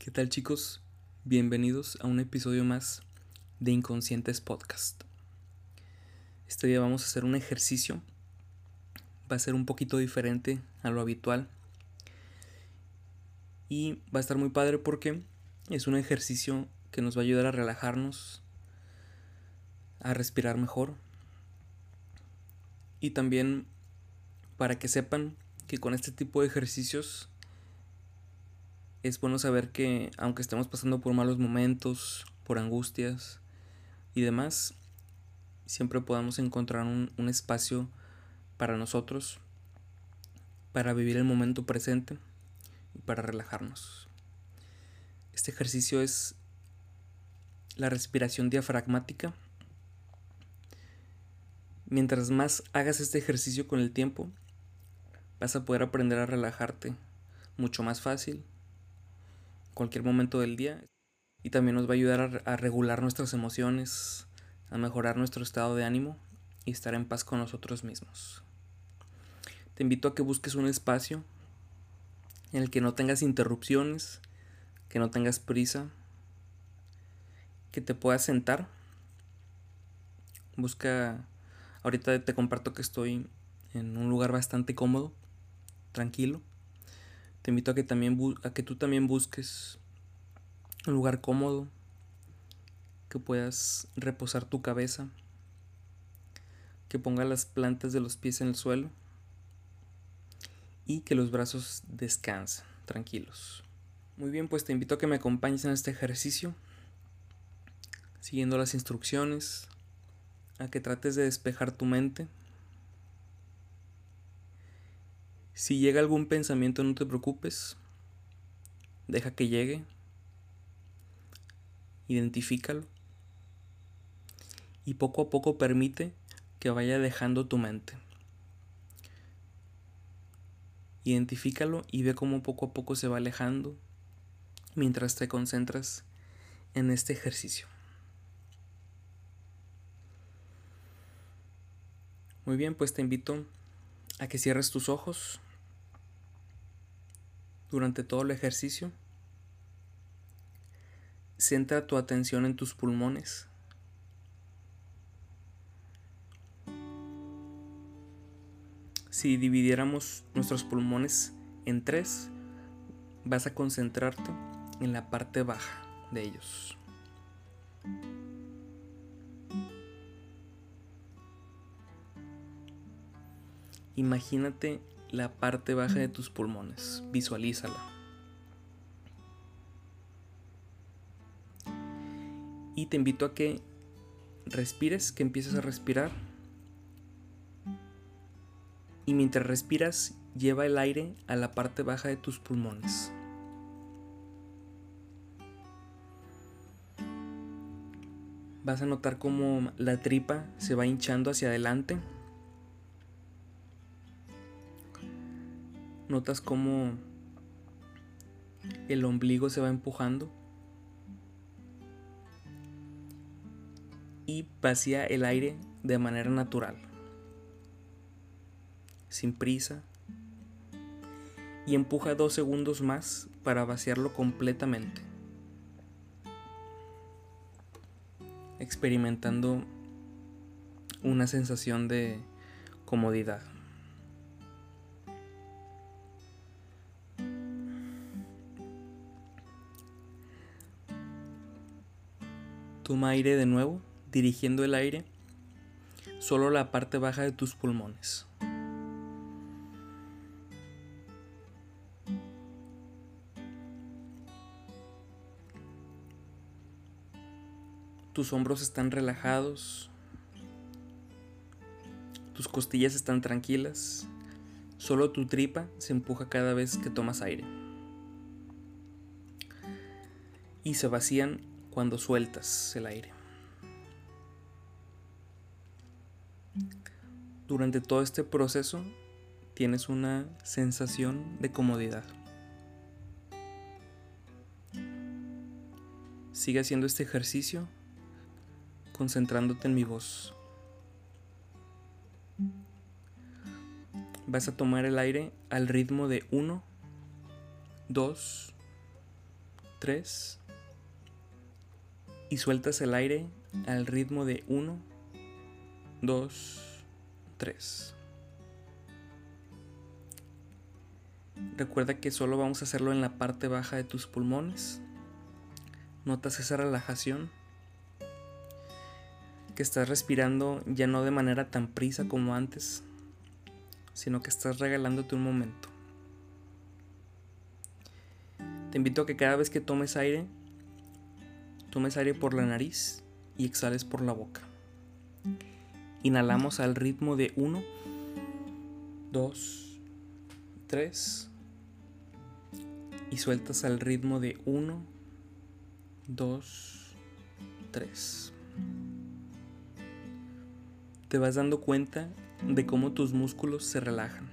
¿Qué tal chicos? Bienvenidos a un episodio más de Inconscientes Podcast. Este día vamos a hacer un ejercicio. Va a ser un poquito diferente a lo habitual. Y va a estar muy padre porque es un ejercicio que nos va a ayudar a relajarnos, a respirar mejor. Y también para que sepan que con este tipo de ejercicios es bueno saber que aunque estemos pasando por malos momentos, por angustias y demás, siempre podamos encontrar un, espacio para nosotros, para vivir el momento presente y para relajarnos. Este ejercicio es la respiración diafragmática. Mientras más hagas este ejercicio con el tiempo, vas a poder aprender a relajarte mucho más fácil cualquier momento del día y también nos va a ayudar a, regular nuestras emociones, a mejorar nuestro estado de ánimo y estar en paz con nosotros mismos. Te invito a que busques un espacio en el que no tengas interrupciones, que no tengas prisa, que te puedas sentar. Busca, ahorita te comparto que estoy en un lugar bastante cómodo, tranquilo. Te invito a que, también a que tú también busques un lugar cómodo, que puedas reposar tu cabeza, que ponga las plantas de los pies en el suelo y que los brazos descansen tranquilos. Muy bien, pues te invito a que me acompañes en este ejercicio, siguiendo las instrucciones, a que trates de despejar tu mente Si llega algún pensamiento, no te preocupes. Deja que llegue. Identifícalo. Y poco a poco permite que vaya dejando tu mente. Identifícalo y ve cómo poco a poco se va alejando mientras te concentras en este ejercicio. Muy bien, pues te invito a que cierres tus ojos durante todo el ejercicio. Centra tu atención en tus pulmones. Si dividiéramos nuestros pulmones en tres, vas a concentrarte en la parte baja de ellos. Imagínate la parte baja de tus pulmones. Visualízala. Y te invito a que respires, que empieces a respirar. Y mientras respiras, lleva el aire a la parte baja de tus pulmones. Vas a notar cómo la tripa se va hinchando hacia adelante Notas cómo el ombligo se va empujando y vacía el aire de manera natural, sin prisa, y empuja dos segundos más para vaciarlo completamente, experimentando una sensación de comodidad. Toma aire de nuevo, dirigiendo el aire solo la parte baja de tus pulmones. Tus hombros están relajados, tus costillas están tranquilas, solo tu tripa se empuja cada vez que tomas aire. Y se vacían cuando sueltas el aire. Durante todo este proceso tienes una sensación de comodidad. Sigue haciendo este ejercicio concentrándote en mi voz. Vas a tomar el aire al ritmo de 1, 2, 3. Y sueltas el aire al ritmo de 1, 2, 3. Recuerda que solo vamos a hacerlo en la parte baja de tus pulmones. Notas esa relajación. Que estás respirando ya no de manera tan prisa como antes, sino que estás regalándote un momento. Te invito a que cada vez que tomes aire, tomes aire por la nariz y exhales por la boca. Inhalamos al ritmo de 1, 2, 3 y sueltas al ritmo de 1, 2, 3. Te vas dando cuenta de cómo tus músculos se relajan.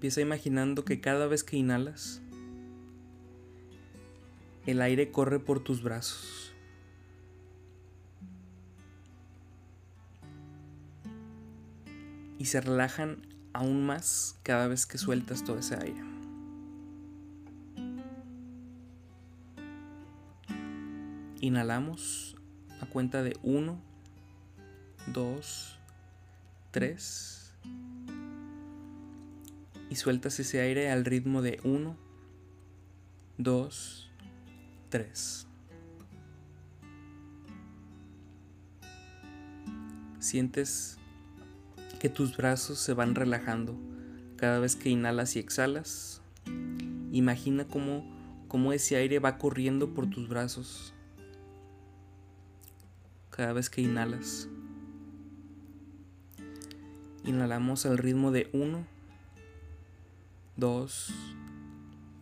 Empieza imaginando que cada vez que inhalas, el aire corre por tus brazos. Y se relajan aún más cada vez que sueltas todo ese aire. Inhalamos a cuenta de 1, 2, 3 y sueltas ese aire al ritmo de 1, 2, 3. Sientes que tus brazos se van relajando cada vez que inhalas y exhalas. Imagina cómo, cómo ese aire va corriendo por tus brazos cada vez que inhalas. Inhalamos al ritmo de 1, 2,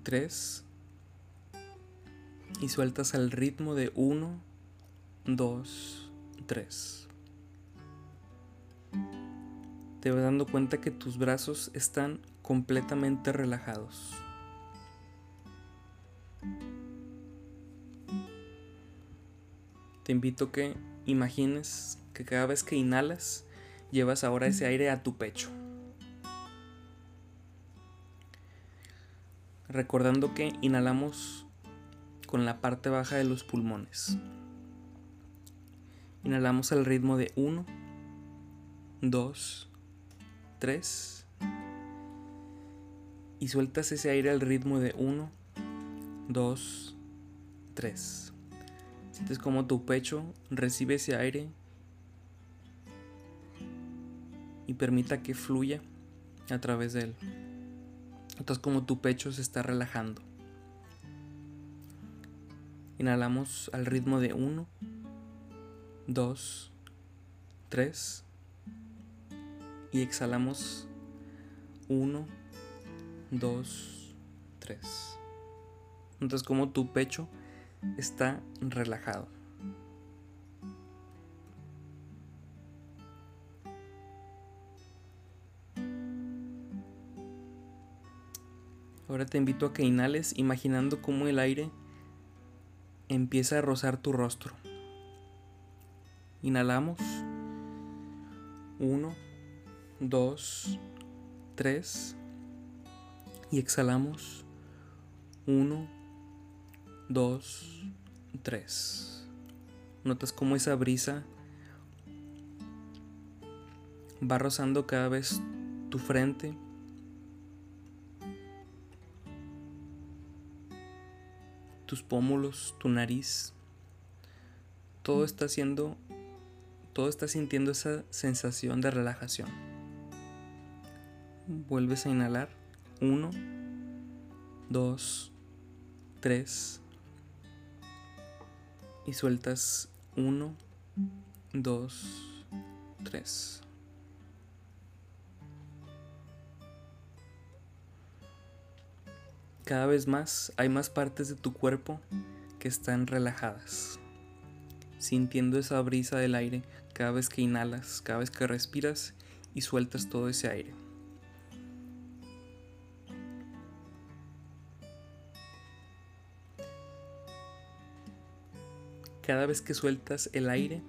3 y sueltas al ritmo de 1, 2, 3. Te vas dando cuenta que tus brazos están completamente relajados. Te invito que imagines que cada vez que inhalas, llevas ahora ese aire a tu pecho. Recordando que inhalamos con la parte baja de los pulmones. Inhalamos al ritmo de 1, 2, 3 y sueltas ese aire al ritmo de 1, 2, 3. Sientes como tu pecho recibe ese aire y permita que fluya a través de él. Notas como tu pecho se está relajando. Inhalamos al ritmo de 1, 2, 3 y exhalamos 1, 2, 3. Notas como tu pecho está relajado. Ahora te invito a que inhales imaginando cómo el aire empieza a rozar tu rostro. Inhalamos. 1, 2, 3. Y exhalamos. 1, 2, 3. Notas cómo esa brisa va rozando cada vez tu frente tus pómulos, tu nariz. Todo está haciendo, todo está sintiendo esa sensación de relajación. Vuelves a inhalar. Uno, dos, tres. Y sueltas uno, dos, tres. Cada vez más hay más partes de tu cuerpo que están relajadas, sintiendo esa brisa del aire cada vez que inhalas, cada vez que respiras y sueltas todo ese aire. Cada vez que sueltas el aire,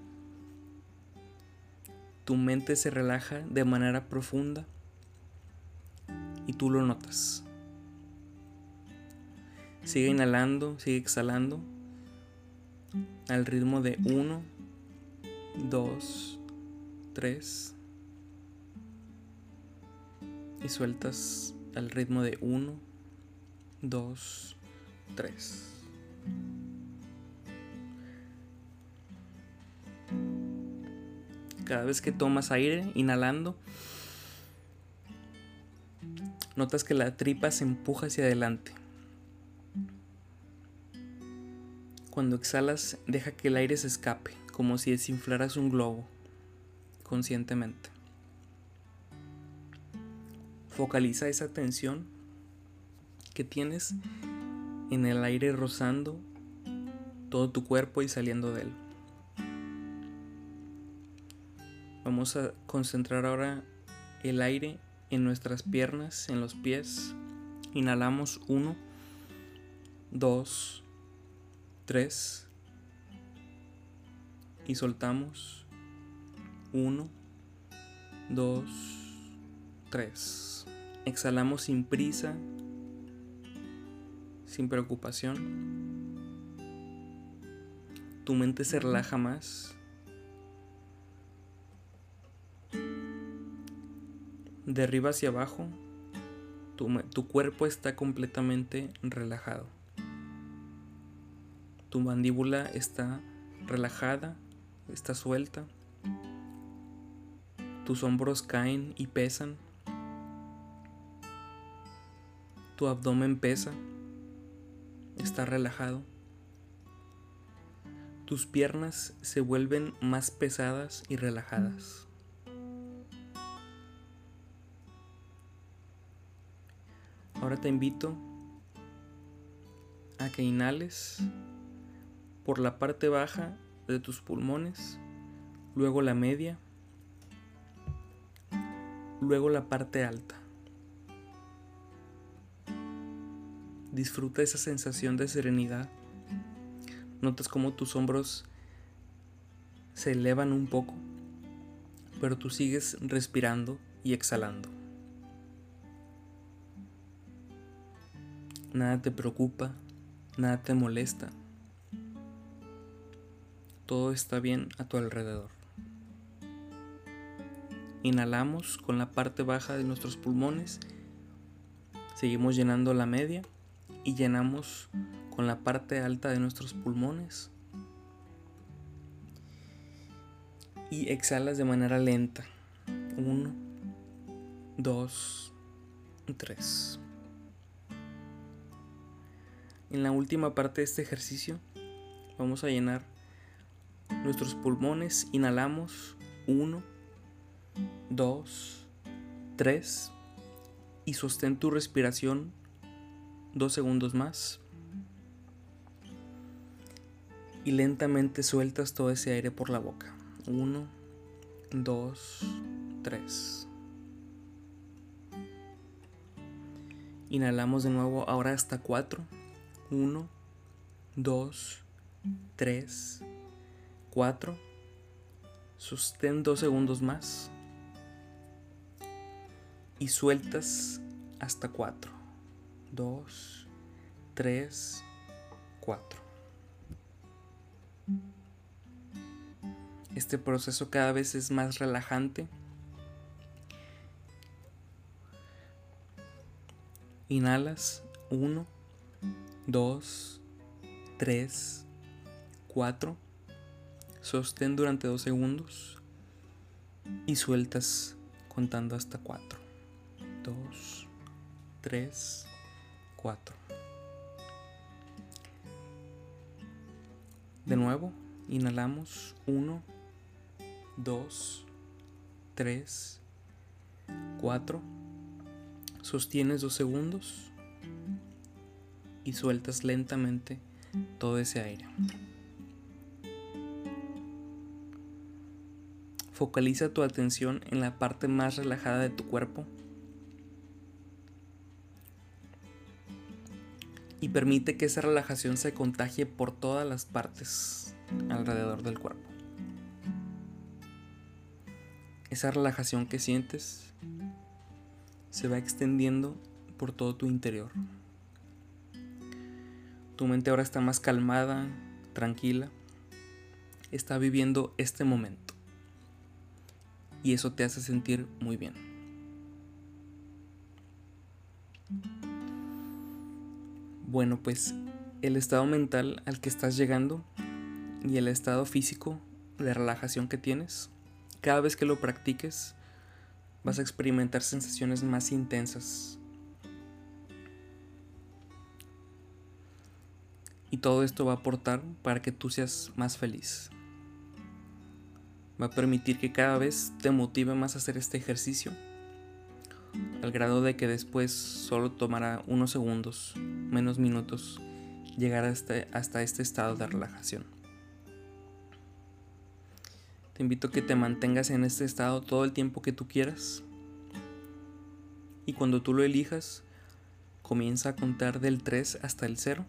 tu mente se relaja de manera profunda y tú lo notas. Sigue inhalando, sigue exhalando al ritmo de 1, 2, 3 y sueltas al ritmo de 1, 2, 3. Cada vez que tomas aire, inhalando, notas que la tripa se empuja hacia adelante. Cuando exhalas, deja que el aire se escape, como si desinflaras un globo, conscientemente. Focaliza esa tensión que tienes en el aire rozando todo tu cuerpo y saliendo de él. Vamos a concentrar ahora el aire en nuestras piernas, en los pies. Inhalamos 1, 2, 3 y soltamos 1, 2, 3. Exhalamos sin prisa, sin preocupación. Tu mente se relaja más. de arriba hacia abajo, tu, cuerpo está completamente relajado. Tu mandíbula está relajada, está suelta. Tus hombros caen y pesan. Tu abdomen pesa, está relajado. Tus piernas se vuelven más pesadas y relajadas. Ahora te invito a que inhales por la parte baja de tus pulmones, luego la media, luego la parte alta. Disfruta esa sensación de serenidad. Notas cómo tus hombros se elevan un poco, pero tú sigues respirando y exhalando. Nada te preocupa, nada te molesta. Todo está bien a tu alrededor. Inhalamos con la parte baja de nuestros pulmones. Seguimos llenando la media y llenamos con la parte alta de nuestros pulmones. Y exhalas de manera lenta. Uno, dos, tres. En la última parte de este ejercicio vamos a llenar nuestros pulmones. Inhalamos 1, 2, 3 y sostén tu respiración dos segundos más. Y lentamente sueltas todo ese aire por la boca. 1, 2, 3. Inhalamos de nuevo ahora hasta 4. 1, 2, 3, 4. Sostén dos segundos más. Y sueltas hasta 4. 2, 3, 4. Este proceso cada vez es más relajante. Inhalas 1, 2, 3, 4. Sostén durante 2 segundos y sueltas contando hasta 4. 2, 3, 4. De nuevo, inhalamos 1, 2, 3, 4. Sostienes 2 segundos y sueltas lentamente todo ese aire. Focaliza tu atención en la parte más relajada de tu cuerpo y permite que esa relajación se contagie por todas las partes alrededor del cuerpo. Esa relajación que sientes se va extendiendo por todo tu interior. Tu mente ahora está más calmada, tranquila, está viviendo este momento. Y eso te hace sentir muy bien. Bueno, pues el estado mental al que estás llegando y el estado físico de relajación que tienes, cada vez que lo practiques, vas a experimentar sensaciones más intensas. Y todo esto va a aportar para que tú seas más feliz. Va a permitir que cada vez te motive más a hacer este ejercicio, al grado de que después solo tomará unos segundos, menos minutos, llegar hasta, hasta este estado de relajación. Te invito a que te mantengas en este estado todo el tiempo que tú quieras. Y cuando tú lo elijas, comienza a contar del 3 hasta el 0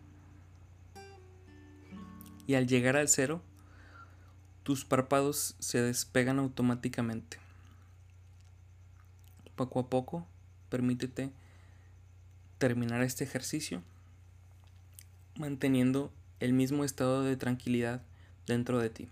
y al llegar al cero, tus párpados se despegan automáticamente. Poco a poco, permítete terminar este ejercicio manteniendo el mismo estado de tranquilidad dentro de ti.